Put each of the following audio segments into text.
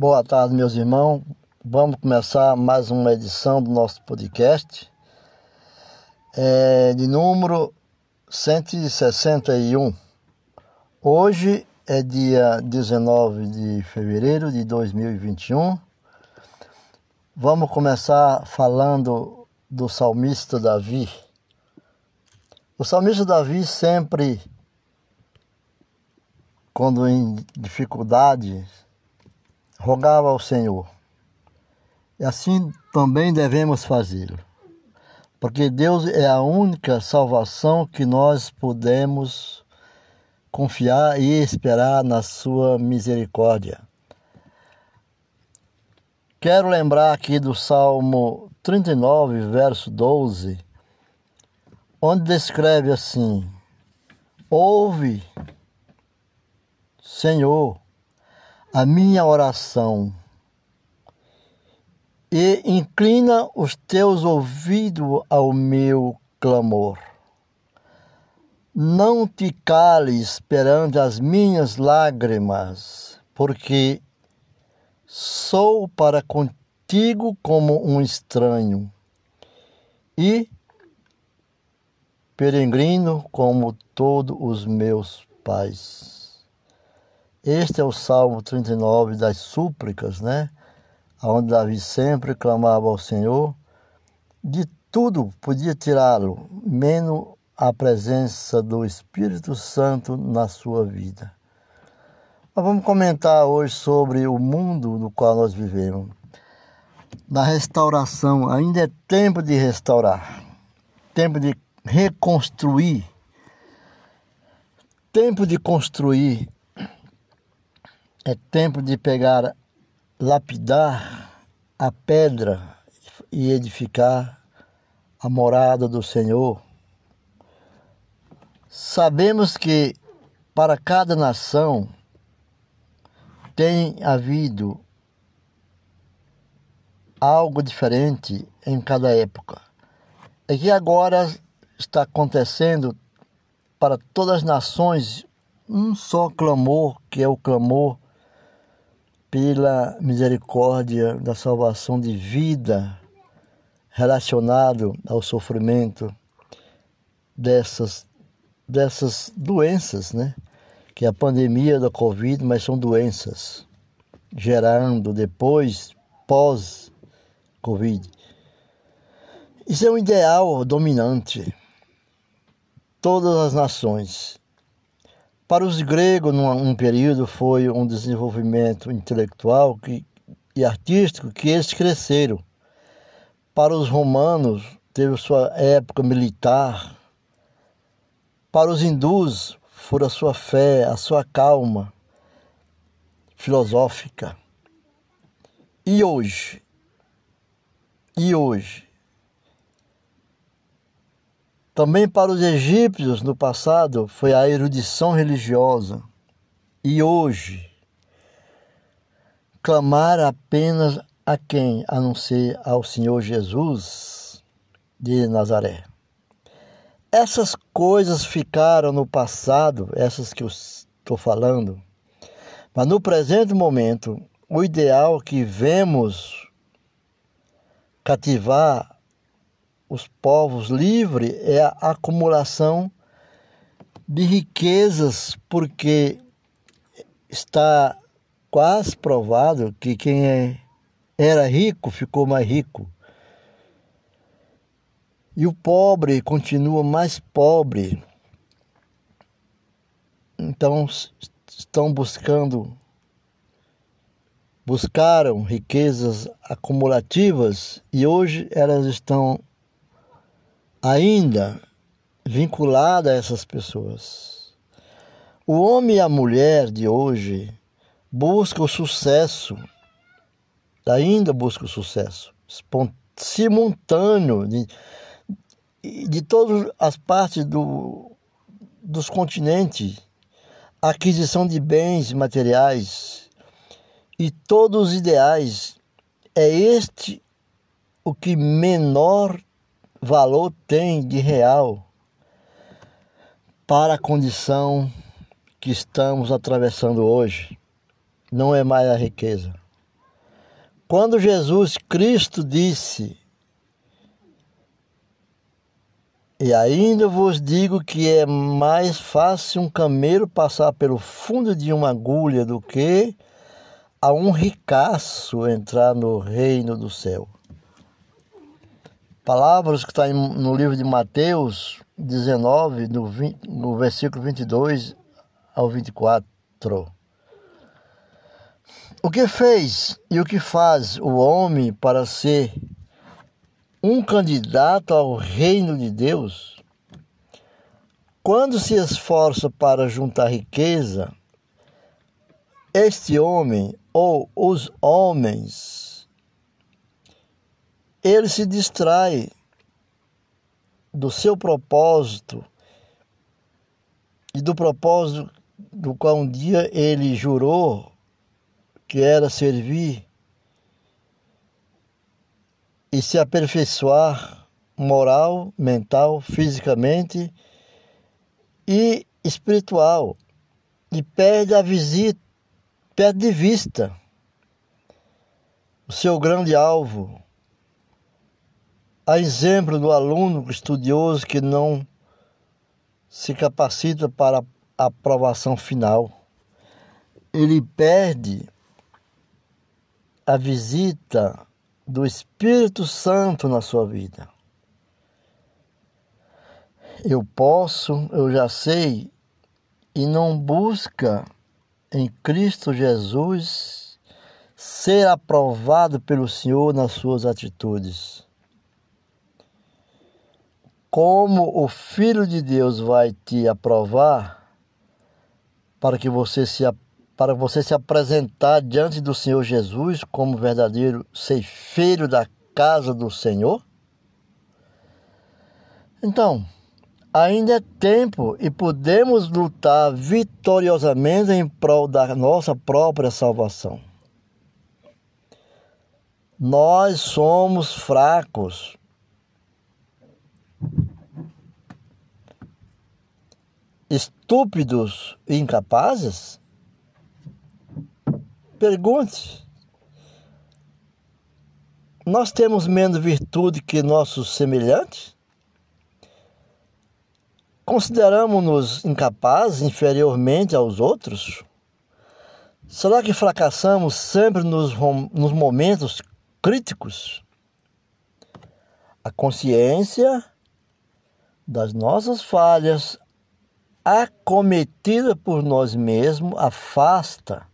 Boa tarde, meus irmãos. Vamos começar mais uma edição do nosso podcast, é, de número 161. Hoje é dia 19 de fevereiro de 2021. Vamos começar falando do salmista Davi. O salmista Davi sempre, quando em dificuldade, rogava ao Senhor. E assim também devemos fazê-lo. Porque Deus é a única salvação que nós podemos confiar e esperar na sua misericórdia. Quero lembrar aqui do Salmo 39, verso 12, onde descreve assim: Ouve, Senhor, a minha oração e inclina os teus ouvidos ao meu clamor. Não te cales perante as minhas lágrimas, porque sou para contigo como um estranho e peregrino como todos os meus pais. Este é o Salmo 39 das súplicas, né? Onde Davi sempre clamava ao Senhor. De tudo podia tirá-lo, menos a presença do Espírito Santo na sua vida. Nós vamos comentar hoje sobre o mundo no qual nós vivemos. Na restauração, ainda é tempo de restaurar, tempo de reconstruir, tempo de construir é tempo de pegar, lapidar a pedra e edificar a morada do Senhor. Sabemos que para cada nação tem havido algo diferente em cada época. É que agora está acontecendo para todas as nações um só clamor, que é o clamor pela misericórdia da salvação de vida relacionado ao sofrimento dessas dessas doenças, né? Que é a pandemia da Covid, mas são doenças gerando depois pós Covid. Isso é um ideal dominante. Todas as nações para os gregos, num, período, foi um desenvolvimento intelectual que, e artístico que eles cresceram. Para os romanos, teve sua época militar. Para os hindus, foi a sua fé, a sua calma filosófica. E hoje? E hoje? Também para os egípcios no passado foi a erudição religiosa. E hoje, clamar apenas a quem? A não ser ao Senhor Jesus de Nazaré. Essas coisas ficaram no passado, essas que eu estou falando, mas no presente momento, o ideal que vemos cativar os povos livres é a acumulação de riquezas, porque está quase provado que quem é, era rico ficou mais rico. E o pobre continua mais pobre. Então estão buscando buscaram riquezas acumulativas e hoje elas estão ainda vinculada a essas pessoas. O homem e a mulher de hoje buscam o sucesso, ainda buscam o sucesso simultâneo de, de todas as partes do, dos continentes, aquisição de bens materiais e todos os ideais. É este o que menor valor tem de real para a condição que estamos atravessando hoje. Não é mais a riqueza, Quando Jesus Cristo disse: E ainda vos digo que é mais fácil um camelo passar pelo fundo de uma agulha do que a um ricaço entrar no reino do céu. Palavras que está no livro de Mateus 19, no, 20, no versículo 22 ao 24. O que fez e o que faz o homem para ser um candidato ao reino de Deus? Quando se esforça para juntar riqueza, este homem ou os homens, ele se distrai do seu propósito e do propósito do qual um dia ele jurou que era servir e se aperfeiçoar moral, mental, fisicamente e espiritual. E perde a visita perde de vista o seu grande alvo, a exemplo do aluno estudioso que não se capacita para a aprovação final. Ele perde a visita do Espírito Santo na sua vida. Eu posso, eu já sei, e não busca em Cristo Jesus ser aprovado pelo Senhor nas suas atitudes. Como o Filho de Deus vai te aprovar para que você se para você se apresentar diante do Senhor Jesus como verdadeiro ceifeiro da casa do Senhor? Então, ainda é tempo e podemos lutar vitoriosamente em prol da nossa própria salvação. Nós somos fracos. Estúpidos e incapazes? Pergunte. Nós temos menos virtude que nossos semelhantes? Consideramos-nos incapazes inferiormente aos outros? Será que fracassamos sempre nos, nos momentos críticos? A consciência das nossas falhas acometida por nós mesmos afasta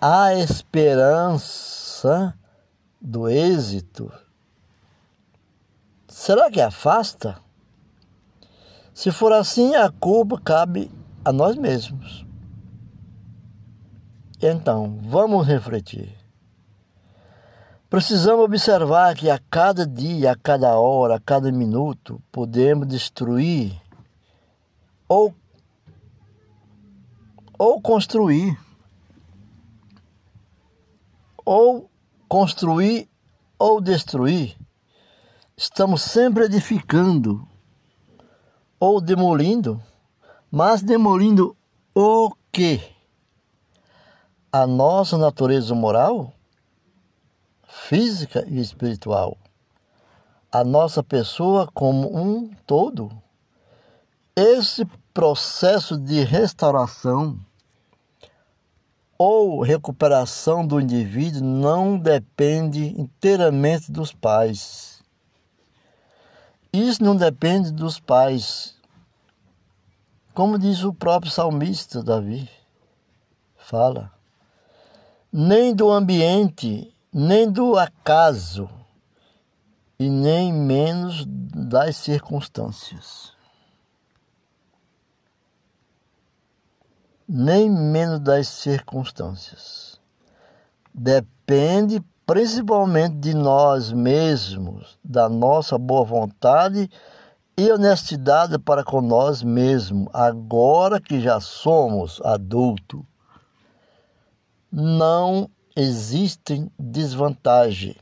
a esperança do êxito. Será que afasta? Se for assim, a culpa cabe a nós mesmos. Então, vamos refletir. Precisamos observar que a cada dia, a cada hora, a cada minuto, podemos destruir ou, ou construir. Ou construir ou destruir. Estamos sempre edificando ou demolindo, mas demolindo o quê? A nossa natureza moral, física e espiritual. A nossa pessoa como um todo. Esse processo de restauração ou recuperação do indivíduo não depende inteiramente dos pais isso não depende dos pais. Como diz o próprio salmista Davi, fala, nem do ambiente, nem do acaso, e nem menos das circunstâncias. Nem menos das circunstâncias. Depende principalmente de nós mesmos, da nossa boa vontade e honestidade para com nós mesmos, agora que já somos adultos. Não existem desvantagem.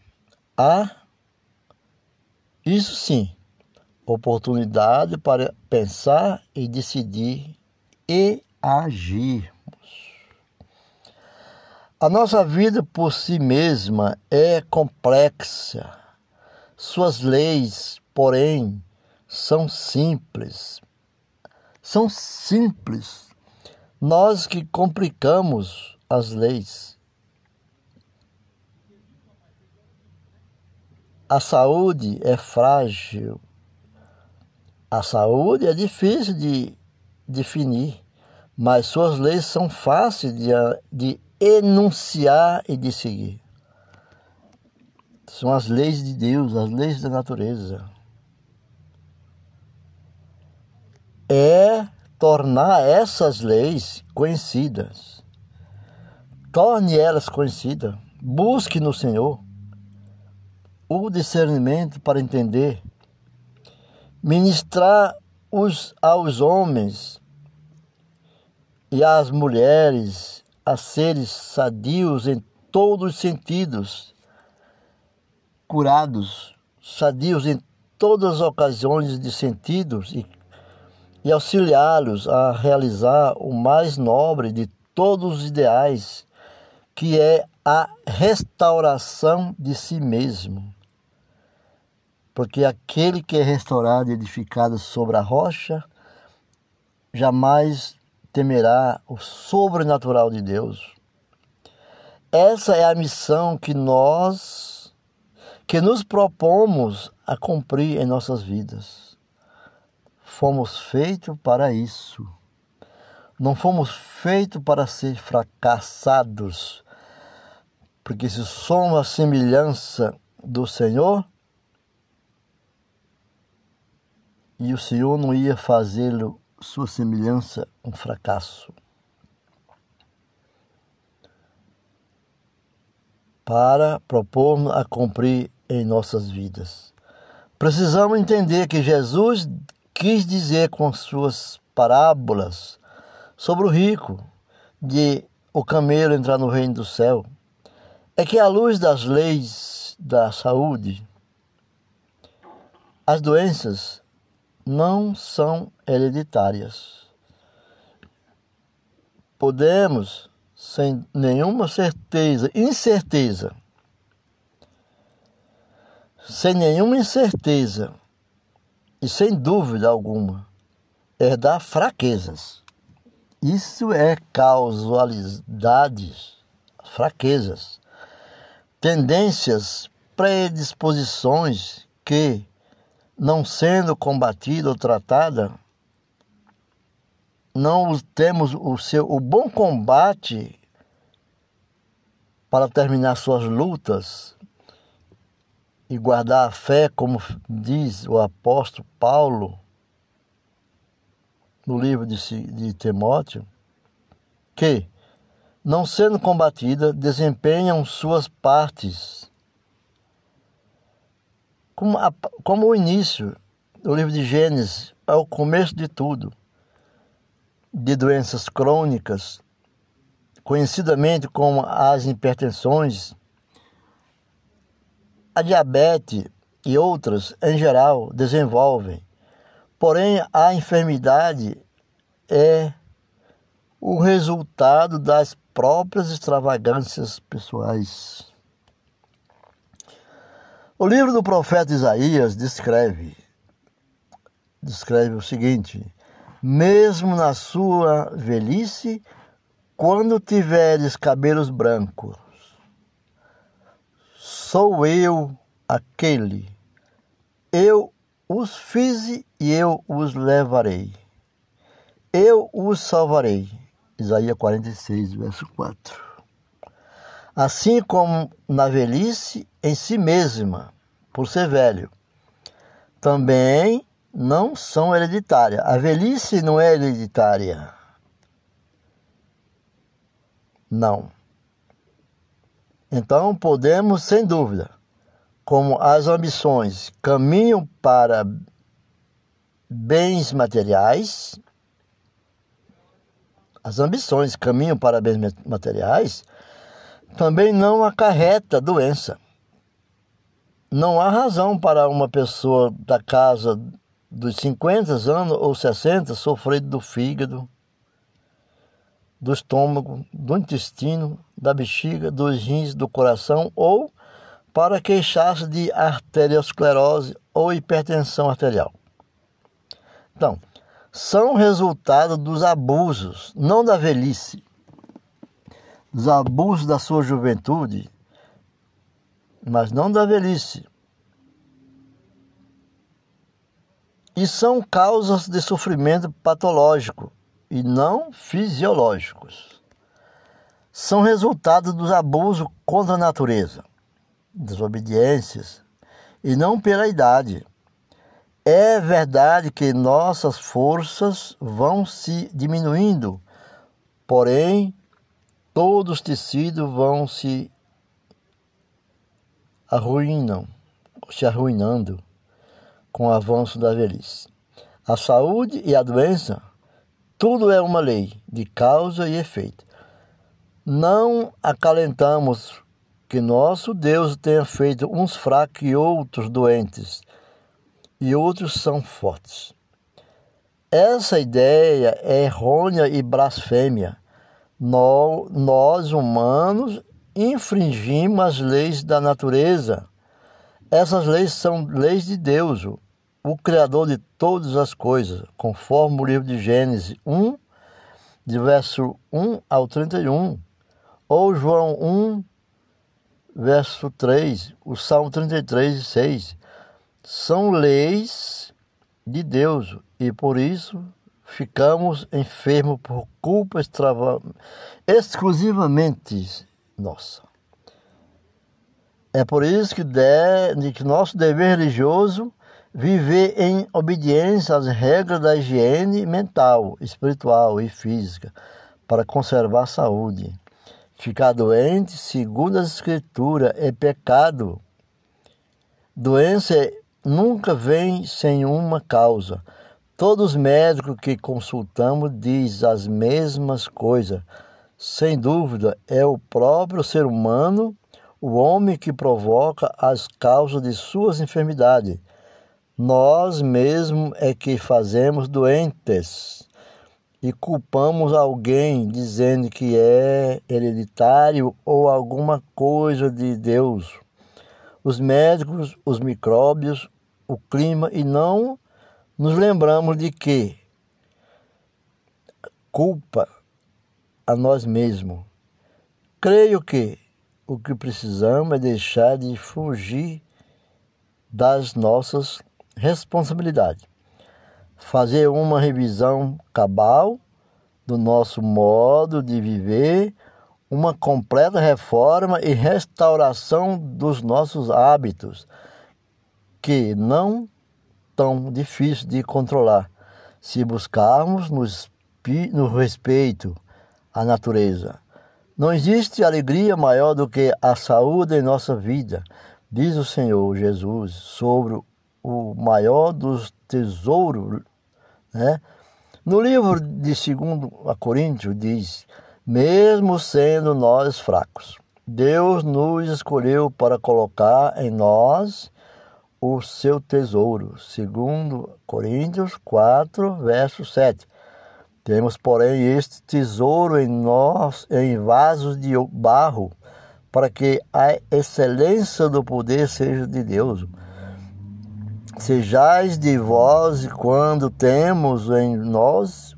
Há, isso sim, oportunidade para pensar e decidir e agir. A nossa vida por si mesma é complexa. Suas leis, porém, são simples. São simples. Nós que complicamos as leis. A saúde é frágil. A saúde é difícil de definir, mas suas leis são fáceis de, de enunciar e de seguir. São as leis de Deus, as leis da natureza. É tornar essas leis conhecidas. Torne elas conhecidas. Busque no Senhor o discernimento para entender. Ministrar os, aos homens e às mulheres a seres sadios em todos os sentidos, curados, sadios em todas as ocasiões de sentidos e, e auxiliá-los a realizar o mais nobre de todos os ideais, que é a restauração de si mesmo. Porque aquele que é restaurado e edificado sobre a rocha jamais temerá o sobrenatural de Deus. Essa é a missão que nós que nos propomos a cumprir em nossas vidas. Fomos feitos para isso. Não fomos feitos para ser fracassados. Porque se somos a semelhança do Senhor, e o Senhor não ia fazê-lo sua semelhança um fracasso. Para propor a cumprir em nossas vidas. Precisamos entender que Jesus quis dizer com suas parábolas sobre o rico de o camelo entrar no reino do céu é que à luz das leis da saúde, as doenças não são hereditárias. Podemos, sem nenhuma certeza, incerteza, sem nenhuma incerteza e sem dúvida alguma, herdar fraquezas. Isso é causalidades, fraquezas, tendências, predisposições que não sendo combatida ou tratada, não temos o seu o bom combate para terminar suas lutas e guardar a fé, como diz o apóstolo Paulo no livro de, de Timóteo, que, não sendo combatida, desempenham suas partes como, a, como o início do livro de Gênesis é o começo de tudo, de doenças crônicas, conhecidamente como as hipertensões, a diabetes e outras em geral desenvolvem. Porém, a enfermidade é o resultado das próprias extravagâncias pessoais. O livro do profeta Isaías descreve descreve o seguinte: mesmo na sua velhice, quando tiveres cabelos brancos, sou eu aquele. Eu os fiz e eu os levarei. Eu os salvarei. Isaías 46, verso 4 assim como na velhice em si mesma, por ser velho. Também não são hereditárias. A velhice não é hereditária. Não. Então podemos, sem dúvida, como as ambições caminham para bens materiais, as ambições caminham para bens materiais, também não acarreta doença. Não há razão para uma pessoa da casa dos 50 anos ou 60 sofrer do fígado, do estômago, do intestino, da bexiga, dos rins, do coração ou para queixar-se de arteriosclerose ou hipertensão arterial. Então, são resultado dos abusos, não da velhice, dos abusos da sua juventude, mas não da velhice. E são causas de sofrimento patológico e não fisiológicos. São resultado dos abusos contra a natureza, desobediências, e não pela idade. É verdade que nossas forças vão se diminuindo, porém, todos os tecidos vão se arruinam, se arruinando com o avanço da velhice. A saúde e a doença tudo é uma lei de causa e efeito. Não acalentamos que nosso Deus tenha feito uns fracos e outros doentes, e outros são fortes. Essa ideia é errônea e blasfêmia. Nós, humanos, infringimos as leis da natureza. Essas leis são leis de Deus o Criador de todas as coisas, conforme o livro de Gênesis 1, de verso 1 ao 31, ou João 1, verso 3, o Salmo 33, 6. São leis de Deus e por isso ficamos enfermos por culpa extrava... exclusivamente nossa. É por isso que, de, que nosso dever religioso Viver em obediência às regras da higiene mental, espiritual e física para conservar a saúde. Ficar doente, segundo as Escrituras, é pecado. Doença nunca vem sem uma causa. Todos os médicos que consultamos dizem as mesmas coisas. Sem dúvida, é o próprio ser humano, o homem que provoca as causas de suas enfermidades nós mesmos é que fazemos doentes e culpamos alguém dizendo que é hereditário ou alguma coisa de Deus. Os médicos, os micróbios, o clima e não nos lembramos de que culpa a nós mesmos. Creio que o que precisamos é deixar de fugir das nossas responsabilidade. Fazer uma revisão cabal do nosso modo de viver, uma completa reforma e restauração dos nossos hábitos, que não tão difícil de controlar, se buscarmos no respeito à natureza. Não existe alegria maior do que a saúde em nossa vida, diz o Senhor Jesus sobre o maior dos tesouros, né? No livro de 2 Coríntios diz: mesmo sendo nós fracos, Deus nos escolheu para colocar em nós o seu tesouro. Segundo Coríntios 4, verso 7. Temos, porém, este tesouro em nós, em vasos de barro, para que a excelência do poder seja de Deus Sejais de vós quando temos em nós,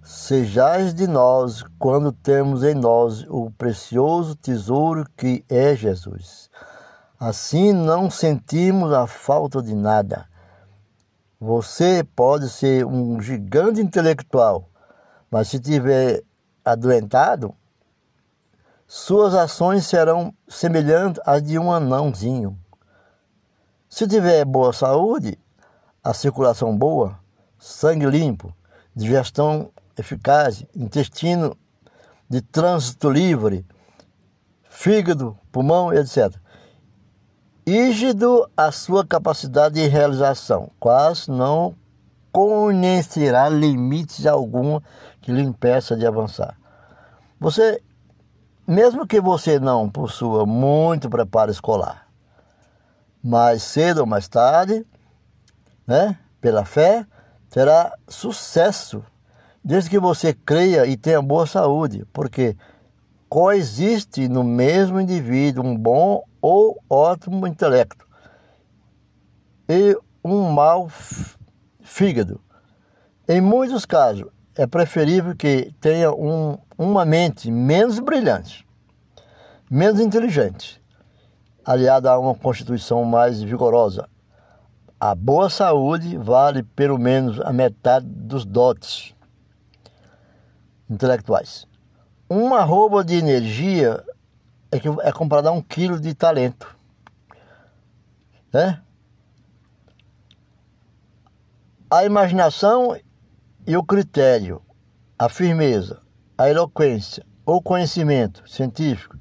sejais de nós quando temos em nós o precioso tesouro que é Jesus. Assim não sentimos a falta de nada. Você pode ser um gigante intelectual, mas se tiver adoentado, suas ações serão semelhantes às de um anãozinho. Se tiver boa saúde, a circulação boa, sangue limpo, digestão eficaz, intestino de trânsito livre, fígado, pulmão, etc. Ígido a sua capacidade de realização, quase não conhecerá limites algum que lhe impeça de avançar. Você, mesmo que você não possua muito preparo escolar, mais cedo ou mais tarde, né, pela fé, terá sucesso desde que você creia e tenha boa saúde, porque coexiste no mesmo indivíduo um bom ou ótimo intelecto e um mau fígado. Em muitos casos, é preferível que tenha um, uma mente menos brilhante, menos inteligente, aliada a uma constituição mais vigorosa. A boa saúde vale pelo menos a metade dos dotes intelectuais. Uma roupa de energia é, que, é comparada a um quilo de talento. Né? A imaginação e o critério, a firmeza, a eloquência, o conhecimento científico,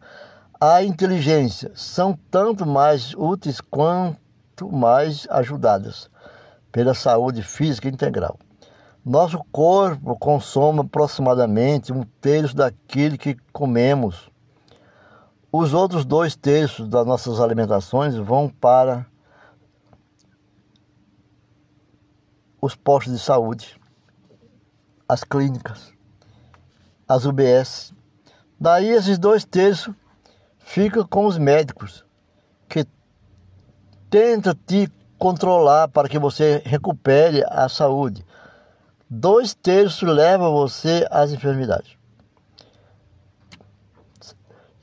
a inteligência são tanto mais úteis quanto mais ajudadas pela saúde física integral. Nosso corpo consome aproximadamente um terço daquilo que comemos. Os outros dois terços das nossas alimentações vão para os postos de saúde, as clínicas, as UBS. Daí esses dois terços ficam com os médicos, que tentam te controlar para que você recupere a saúde dois terços levam você às enfermidades.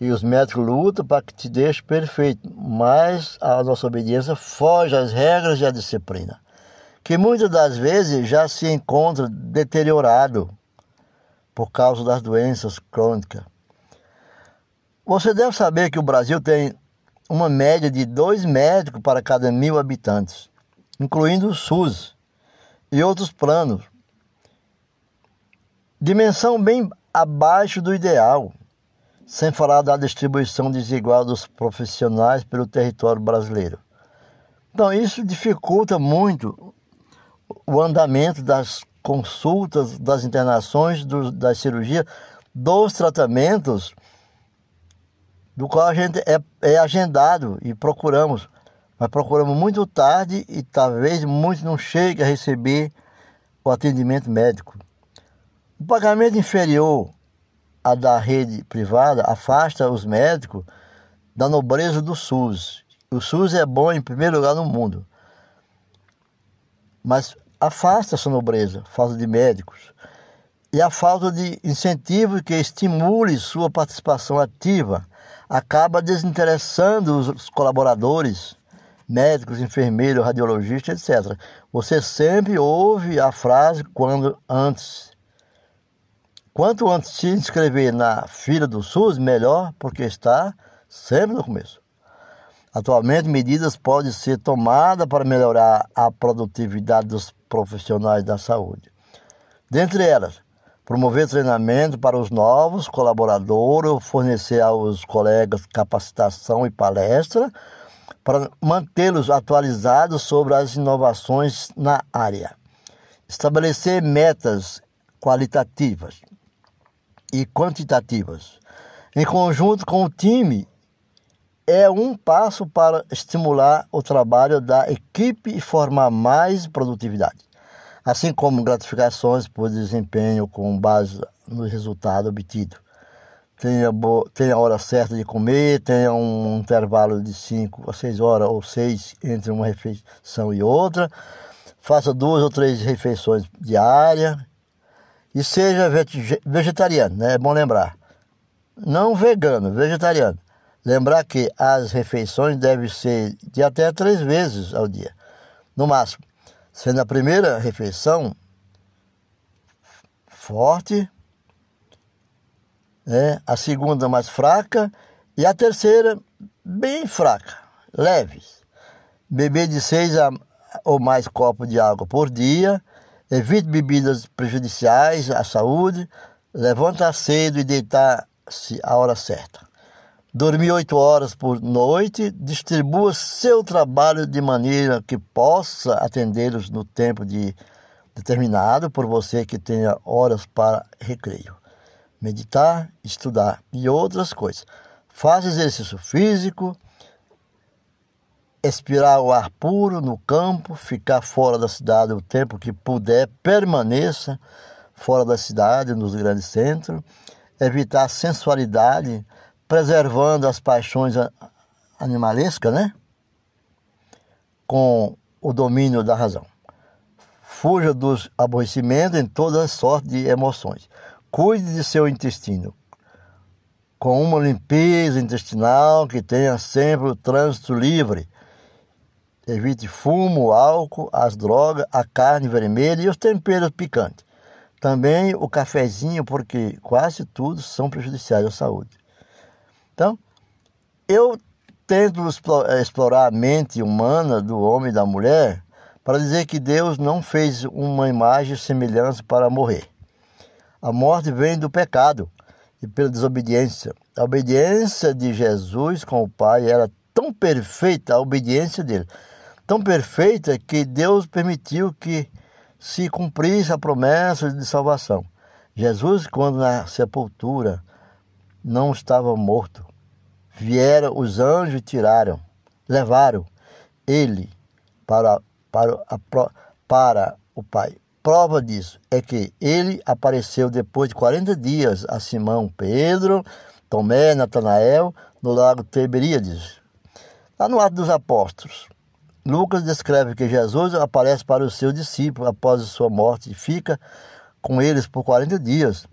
E os médicos lutam para que te deixe perfeito, mas a nossa obediência foge às regras e à disciplina, que muitas das vezes já se encontra deteriorado por causa das doenças crônicas. Você deve saber que o Brasil tem uma média de dois médicos para cada mil habitantes, incluindo o SUS e outros planos Dimensão bem abaixo do ideal, sem falar da distribuição desigual dos profissionais pelo território brasileiro. Então, isso dificulta muito o andamento das consultas, das internações, do, das cirurgias, dos tratamentos, do qual a gente é, é agendado e procuramos, mas procuramos muito tarde e talvez muitos não cheguem a receber o atendimento médico. O pagamento inferior a da rede privada afasta os médicos da nobreza do SUS. O SUS é bom em primeiro lugar no mundo, mas afasta essa nobreza, falta de médicos e a falta de incentivo que estimule sua participação ativa acaba desinteressando os colaboradores, médicos, enfermeiros, radiologistas, etc. Você sempre ouve a frase quando antes Quanto antes se inscrever na fila do SUS, melhor, porque está sempre no começo. Atualmente, medidas podem ser tomadas para melhorar a produtividade dos profissionais da saúde. Dentre elas, promover treinamento para os novos colaboradores, fornecer aos colegas capacitação e palestra para mantê-los atualizados sobre as inovações na área. Estabelecer metas qualitativas e quantitativas. Em conjunto com o time, é um passo para estimular o trabalho da equipe e formar mais produtividade, assim como gratificações por desempenho com base no resultado obtido. Tenha, tenha a hora certa de comer, tenha um intervalo de 5 a 6 horas ou 6 entre uma refeição e outra. Faça duas ou três refeições diárias e seja vegetariano, né? É bom lembrar. Não vegano, vegetariano. Lembrar que as refeições devem ser de até três vezes ao dia, no máximo. Sendo a primeira refeição forte, né? a segunda mais fraca e a terceira bem fraca, leves. Beber de seis a, ou mais copos de água por dia Evite bebidas prejudiciais à saúde. Levanta cedo e deitar-se à hora certa. Dormir oito horas por noite. Distribua seu trabalho de maneira que possa atendê-los no tempo de determinado por você que tenha horas para recreio. Meditar, estudar e outras coisas. Faça exercício físico expirar o ar puro no campo, ficar fora da cidade o tempo que puder, permaneça, fora da cidade, nos grandes centros, evitar a sensualidade, preservando as paixões animalescas, né? Com o domínio da razão. Fuja dos aborrecimentos em todas as sortes de emoções. Cuide de seu intestino, com uma limpeza intestinal que tenha sempre o trânsito livre. Evite fumo, álcool, as drogas, a carne vermelha e os temperos picantes. Também o cafezinho, porque quase tudo são prejudiciais à saúde. Então, eu tento explorar a mente humana do homem e da mulher para dizer que Deus não fez uma imagem semelhante para morrer. A morte vem do pecado e pela desobediência. A obediência de Jesus com o Pai era tão perfeita, a obediência dele, tão perfeita que Deus permitiu que se cumprisse a promessa de salvação. Jesus, quando na sepultura não estava morto, vieram os anjos e tiraram, levaram ele para, para, a, para o Pai. Prova disso é que ele apareceu depois de 40 dias a Simão Pedro, Tomé, Natanael, no lago Tiberíades. Lá no Ato dos Apóstolos, Lucas descreve que Jesus aparece para os seus discípulos após a sua morte e fica com eles por 40 dias,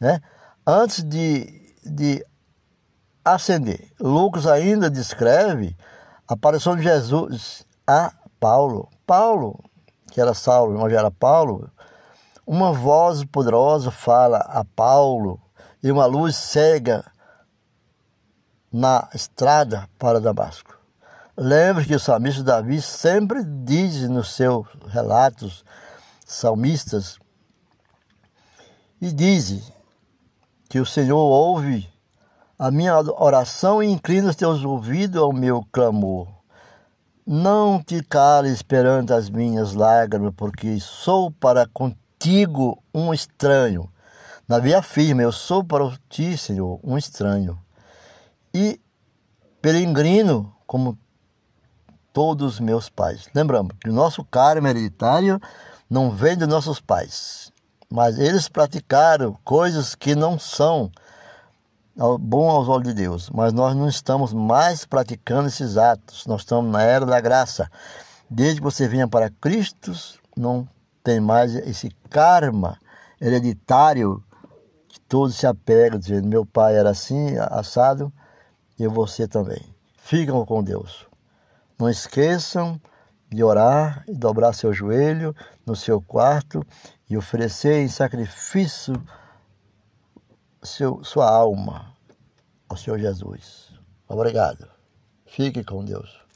né? Antes de, de ascender. Lucas ainda descreve a aparição de Jesus a Paulo. Paulo que era Saulo, mas era Paulo, uma voz poderosa fala a Paulo e uma luz cega na estrada para Damasco. Lembre que o salmista Davi sempre diz nos seus relatos salmistas e diz que o Senhor ouve a minha oração e inclina os teus ouvidos ao meu clamor. Não te cales perante as minhas lágrimas, porque sou para contigo um estranho. Na via firme, eu sou para ti, Senhor, um estranho. E peregrino como todos os meus pais. Lembramos que o nosso karma hereditário não vem de nossos pais, mas eles praticaram coisas que não são bom aos olhos de Deus, mas nós não estamos mais praticando esses atos, nós estamos na era da graça. Desde que você venha para Cristo, não tem mais esse karma hereditário que todos se apegam, dizendo: meu pai era assim, assado, e você também. Ficam com Deus. Não esqueçam de orar e dobrar seu joelho no seu quarto e oferecer em sacrifício seu, sua alma ao Senhor Jesus. Obrigado. Fique com Deus.